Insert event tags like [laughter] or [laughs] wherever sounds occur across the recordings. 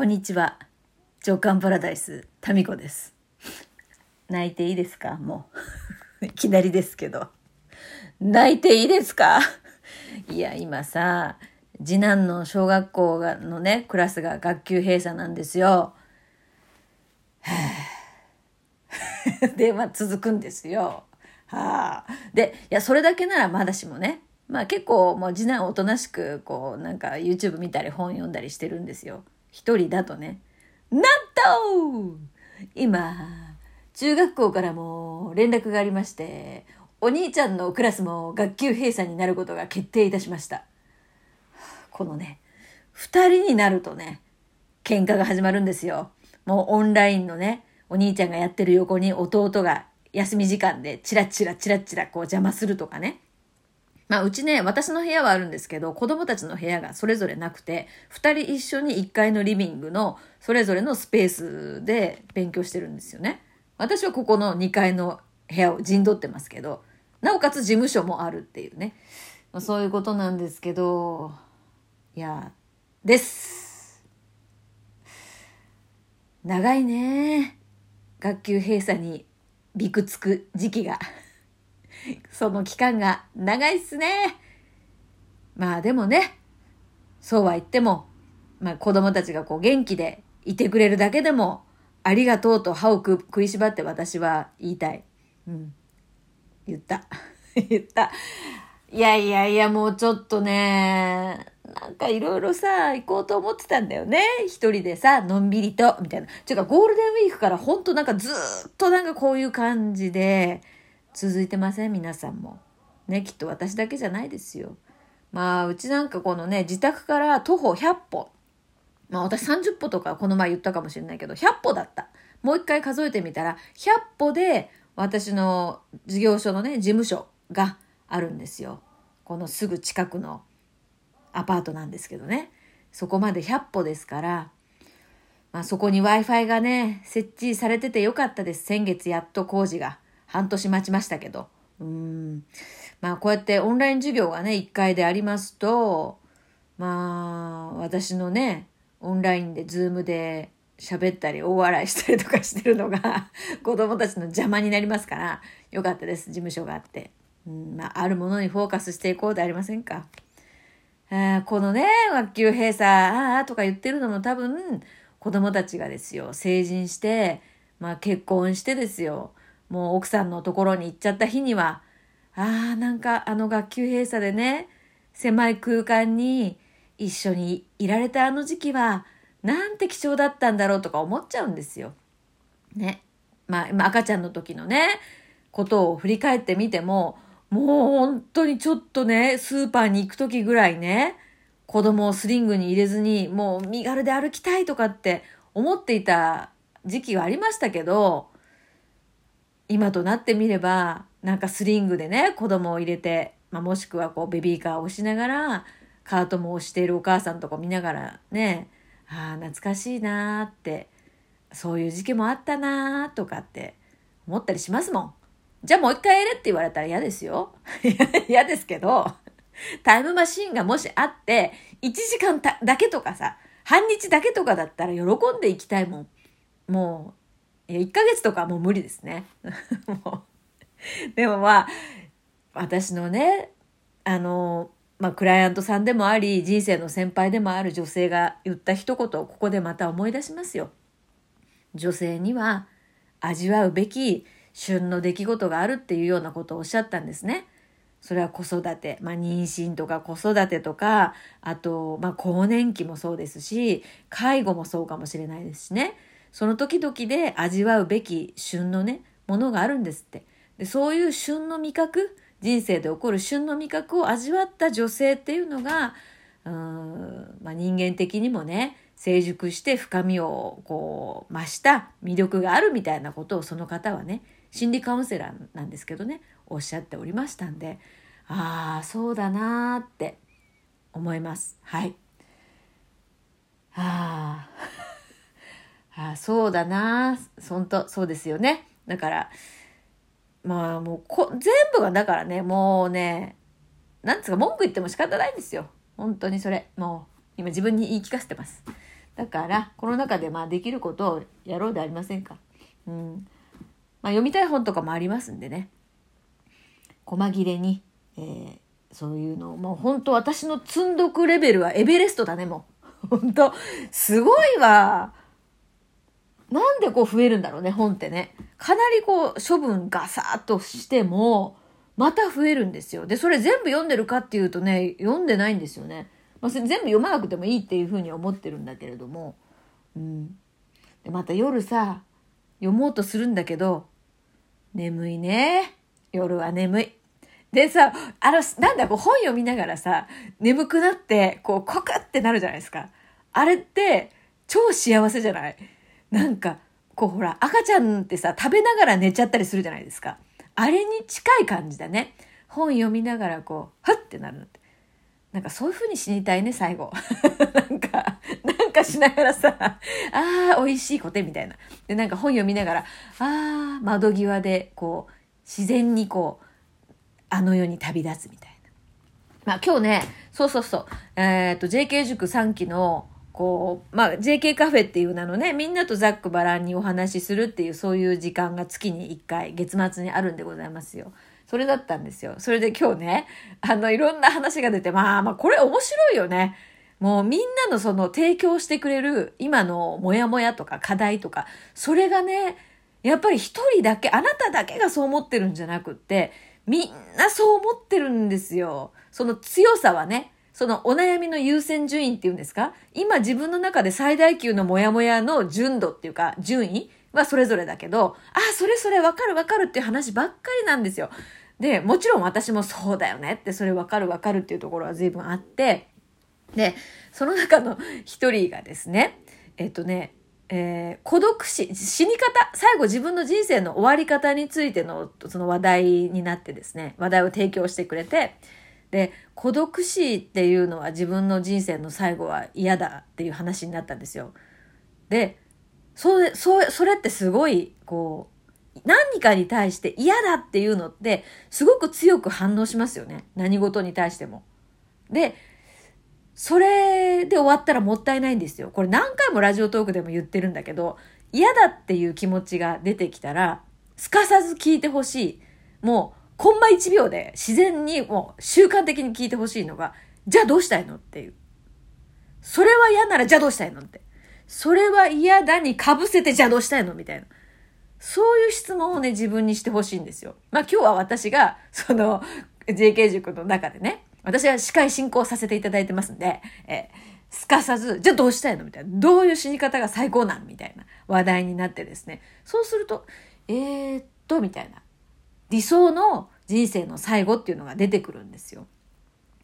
こんにちは。上官パラダイス、タミコです。泣いていいですか？もう。[laughs] いきなりですけど。泣いていいですか？いや、今さ、次男の小学校がのね、クラスが学級閉鎖なんですよ。で、まあ続くんですよ。はあ。で、いや、それだけならまだしもね。まあ結構もう次男おとなしく、こう、なんか YouTube 見たり本読んだりしてるんですよ。一人だとね。なんと今、中学校からも連絡がありまして、お兄ちゃんのクラスも学級閉鎖になることが決定いたしました。このね、二人になるとね、喧嘩が始まるんですよ。もうオンラインのね、お兄ちゃんがやってる横に弟が休み時間でチラチラチラチラこう邪魔するとかね。まあうちね、私の部屋はあるんですけど、子供たちの部屋がそれぞれなくて、二人一緒に一階のリビングのそれぞれのスペースで勉強してるんですよね。私はここの2階の部屋を陣取ってますけど、なおかつ事務所もあるっていうね。まあそういうことなんですけど、いや、です。長いね。学級閉鎖にびくつく時期が。[laughs] その期間が長いっすね。まあでもね、そうは言っても、まあ子供たちがこう元気でいてくれるだけでも、ありがとうと歯を食いしばって私は言いたい。うん。言った。[laughs] 言った。いやいやいや、もうちょっとね、なんかいろいろさ、行こうと思ってたんだよね。一人でさ、のんびりと、みたいな。ちゅうか、ゴールデンウィークからほんとなんかずっとなんかこういう感じで、続いてません？皆さんも。ね、きっと私だけじゃないですよ。まあ、うちなんかこのね、自宅から徒歩100歩。まあ私30歩とかこの前言ったかもしれないけど、100歩だった。もう一回数えてみたら、100歩で私の事業所のね、事務所があるんですよ。このすぐ近くのアパートなんですけどね。そこまで100歩ですから、まあそこに Wi-Fi がね、設置されててよかったです。先月やっと工事が。半年待ちましたけど。うーん。まあこうやってオンライン授業がね、1回でありますと、まあ私のね、オンラインでズームで喋ったり大笑いしたりとかしてるのが [laughs] 子供たちの邪魔になりますから、よかったです。事務所があって。うん、まああるものにフォーカスしていこうでありませんか。あこのね、学級閉鎖、ああとか言ってるのも多分、子供たちがですよ、成人して、まあ結婚してですよ、もう奥さんのところに行っちゃった日には、ああ、なんかあの学級閉鎖でね、狭い空間に一緒にいられたあの時期は、なんて貴重だったんだろうとか思っちゃうんですよ。ね。まあ、まあ赤ちゃんの時のね、ことを振り返ってみても、もう本当にちょっとね、スーパーに行く時ぐらいね、子供をスリングに入れずに、もう身軽で歩きたいとかって思っていた時期がありましたけど、今となってみれば、なんかスリングでね、子供を入れて、まあ、もしくはこうベビーカーを押しながら、カートも押しているお母さんとか見ながらね、ああ、懐かしいなーって、そういう時期もあったなーとかって思ったりしますもん。じゃあもう一回やれって言われたら嫌ですよ。[laughs] 嫌ですけど、タイムマシンがもしあって、1時間だけとかさ、半日だけとかだったら喜んでいきたいもん。もう、いや、1ヶ月とかもう無理ですね。[laughs] もうでもまあ、私のね、あの、まあ、クライアントさんでもあり、人生の先輩でもある女性が言った一言をここでまた思い出しますよ。女性には味わうべき旬の出来事があるっていうようなことをおっしゃったんですね。それは子育て、まあ、妊娠とか子育てとか、あと、まあ、更年期もそうですし、介護もそうかもしれないですしね。その時々で味わうべき旬のね、ものがあるんですって。でそういう旬の味覚、人生で起こる旬の味覚を味わった女性っていうのが、うんまあ、人間的にもね、成熟して深みをこう増した魅力があるみたいなことをその方はね、心理カウンセラーなんですけどね、おっしゃっておりましたんで、ああ、そうだなーって思います。はい。ああ、あそうだなー。本当そうですよね。だから、まあもうこ、全部がだからね、もうね、なんつうか文句言っても仕方ないんですよ。本当にそれ。もう、今自分に言い聞かせてます。だからこの中でまあできることをやろうでありませんか。うんまあ、読みたい本とかもありますんでね細切れに、えー、そういうのをもう本当私の積んどくレベルはエベレストだねもう本当すごいわなんでこう増えるんだろうね本ってねかなりこう処分ガサッとしてもまた増えるんですよでそれ全部読んでるかっていうとね読んでないんですよね、まあ、全部読まなくてもいいっていうふうに思ってるんだけれどもうんでまた夜さ読もうとするんだけど眠いね。夜は眠い。でさ、あの、なんだ、こう本読みながらさ、眠くなって、こう、コクってなるじゃないですか。あれって、超幸せじゃない？なんか、こうほら、赤ちゃんってさ、食べながら寝ちゃったりするじゃないですか。あれに近い感じだね。本読みながらこう、ふってなるのって。なんかそういう風に死にたいね、最後。[laughs] なんか、なんかしながらさ、ああ、美味しいコテみたいな。で、なんか本読みながら、ああ、窓際で、こう、自然にこう、あの世に旅立つみたいな。まあ今日ね、そうそうそう、えっ、ー、と、JK 塾3期の、こう、まあ JK カフェっていう名のね、みんなとざっくばらんにお話しするっていう、そういう時間が月に1回、月末にあるんでございますよ。それだったんですよ。それで今日ね、あの、いろんな話が出て、まあまあ、これ面白いよね。もうみんなのその提供してくれる今のモヤモヤとか課題とか、それがね、やっぱり一人だけ、あなただけがそう思ってるんじゃなくって、みんなそう思ってるんですよ。その強さはね、そのお悩みの優先順位っていうんですか？今自分の中で最大級のモヤモヤの純度っていうか、順位はそれぞれだけど、あ、それそれわかるわかるっていう話ばっかりなんですよ。で、もちろん私もそうだよねってそれわかるわかるっていうところは随分あって、で、その中の一人がですね、えっとね、えー、孤独死、死に方、最後自分の人生の終わり方についてのその話題になってですね、話題を提供してくれて、で、孤独死っていうのは自分の人生の最後は嫌だっていう話になったんですよ。で、それ、それ、それってすごい、こう、何かに対して嫌だっていうのって、すごく強く反応しますよね。何事に対しても。で、それで終わったらもったいないんですよ。これ何回もラジオトークでも言ってるんだけど、嫌だっていう気持ちが出てきたら、すかさず聞いてほしい。もう、コンマ1秒で自然にもう習慣的に聞いてほしいのが、じゃあどうしたいのっていう。それは嫌ならじゃあどうしたいのって。それは嫌だに被せてじゃあどうしたいのみたいな。そういう質問をね、自分にしてほしいんですよ。まあ今日は私が、その、JK 塾の中でね、私は司会進行させていただいてますんで、えすかさず、じゃあどうしたいのみたいな。どういう死に方が最高なんみたいな話題になってですね。そうすると、えー、っと、みたいな。理想の人生の最後っていうのが出てくるんですよ。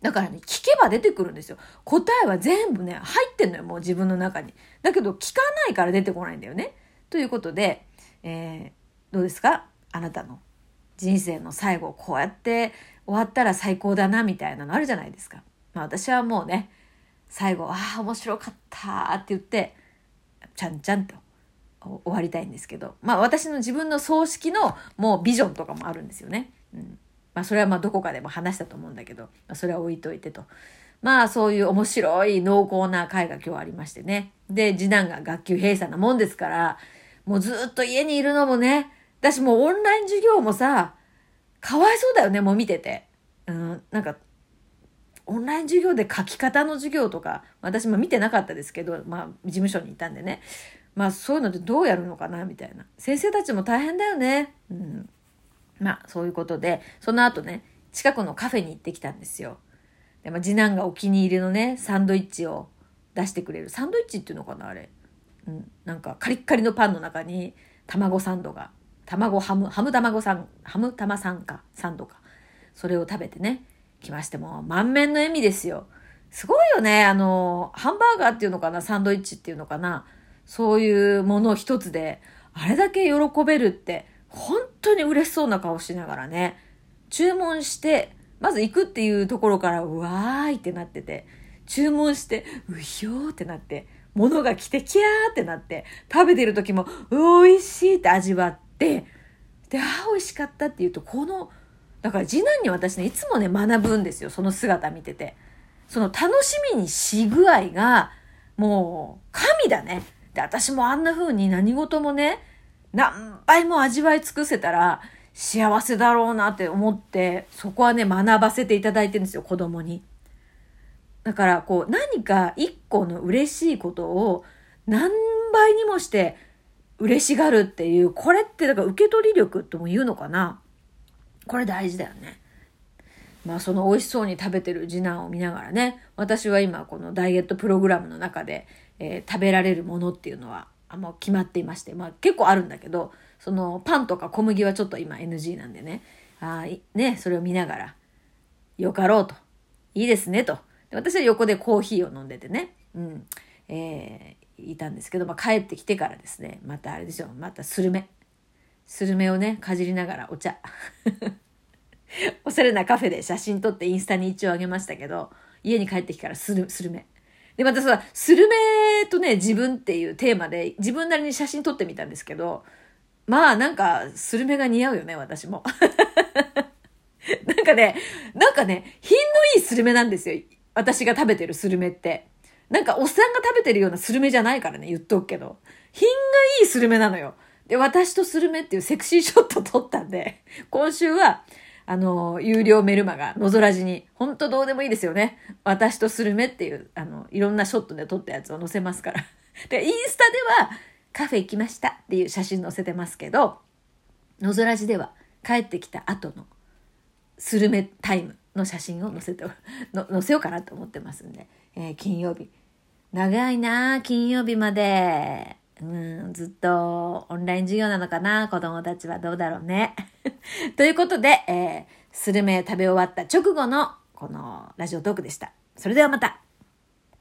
だからね、聞けば出てくるんですよ。答えは全部ね、入ってんのよ、もう自分の中に。だけど、聞かないから出てこないんだよね。ということで、えー、どうですか？あなたの人生の最後こうやって終わったら最高だなみたいなのあるじゃないですか。まあ私はもうね最後「ああ面白かった」って言ってちゃんちゃんと終わりたいんですけどまあ私の自分の葬式のもうビジョンとかもあるんですよね。うんまあ、それはまあどこかでも話したと思うんだけど、まあ、それは置いといてと。まあそういう面白い濃厚な会が今日ありましてね。で、次男が学級閉鎖なもんですから、もうずっと家にいるのもね、私もうオンライン授業もさ、かわいそうだよね、もう見てて。うん、なんか、オンライン授業で書き方の授業とか、私も見てなかったですけど、まあ、事務所にいたんでね。まあ、そういうのってどうやるのかな、みたいな。先生たちも大変だよね。うん。まあ、そういうことで、その後ね、近くのカフェに行ってきたんですよ。で、まあ、次男がお気に入りのね、サンドイッチを出してくれる。サンドイッチっていうのかな、あれ。うん、なんかカリッカリのパンの中に卵サンドが卵ハムハム卵さんハム玉さんかサンドかそれを食べてね来ましても満面の笑みですよすごいよねあのハンバーガーっていうのかなサンドイッチっていうのかなそういうもの一つであれだけ喜べるって本当に嬉しそうな顔しながらね注文してまず行くっていうところからうわーいってなってて注文してうひょーってなって物が来てキャーってなって、食べてる時も美味しいって味わって、で、ああ、美味しかったって言うと、この、だから次男に私ね、いつもね、学ぶんですよ。その姿見てて。その楽しみにし具合が、もう、神だね。で、私もあんな風に何事もね、何倍も味わい尽くせたら幸せだろうなって思って、そこはね、学ばせていただいてるんですよ、子供に。だから、こう、何か一個の嬉しいことを何倍にもして嬉しがるっていう、これってだから受け取り力とも言うのかなこれ大事だよね。まあその美味しそうに食べてる次男を見ながらね、私は今このダイエットプログラムの中で、えー、食べられるものっていうのはあもう決まっていまして、まあ結構あるんだけど、そのパンとか小麦はちょっと今 NG なんでね、あね、それを見ながら、よかろうと。いいですね、と。で私は横でコーヒーを飲んでてね、うん、えー、いたんですけど、まあ帰ってきてからですね、またあれでしょう、またスルメ。スルメをね、かじりながらお茶。[laughs] おしゃれなカフェで写真撮ってインスタに一応あげましたけど、家に帰ってきたらスルスルメ。で、またさ、スルメとね、自分っていうテーマで自分なりに写真撮ってみたんですけど、まあなんか、スルメが似合うよね、私も。[laughs] なんかね、なんかね、品のいいスルメなんですよ。私が食べてるスルメって。なんかおっさんが食べてるようなスルメじゃないからね、言っとくけど。品がいいスルメなのよ。で、私とスルメっていうセクシーショット撮ったんで、今週は、あの、有料メルマが、のぞらじに、ほんとどうでもいいですよね。私とスルメっていう、あの、いろんなショットで撮ったやつを載せますから。[laughs] で、インスタでは、カフェ行きましたっていう写真載せてますけど、のぞらじでは、帰ってきた後の、スルメタイムの写真を載せて、の載せようかなと思ってますんで、えー、金曜日。長いな金曜日まで。うん、ずっとオンライン授業なのかな？子供たちはどうだろうね？[laughs] ということで、えー、スルメ食べ終わった直後のこのラジオトークでした。それではまた。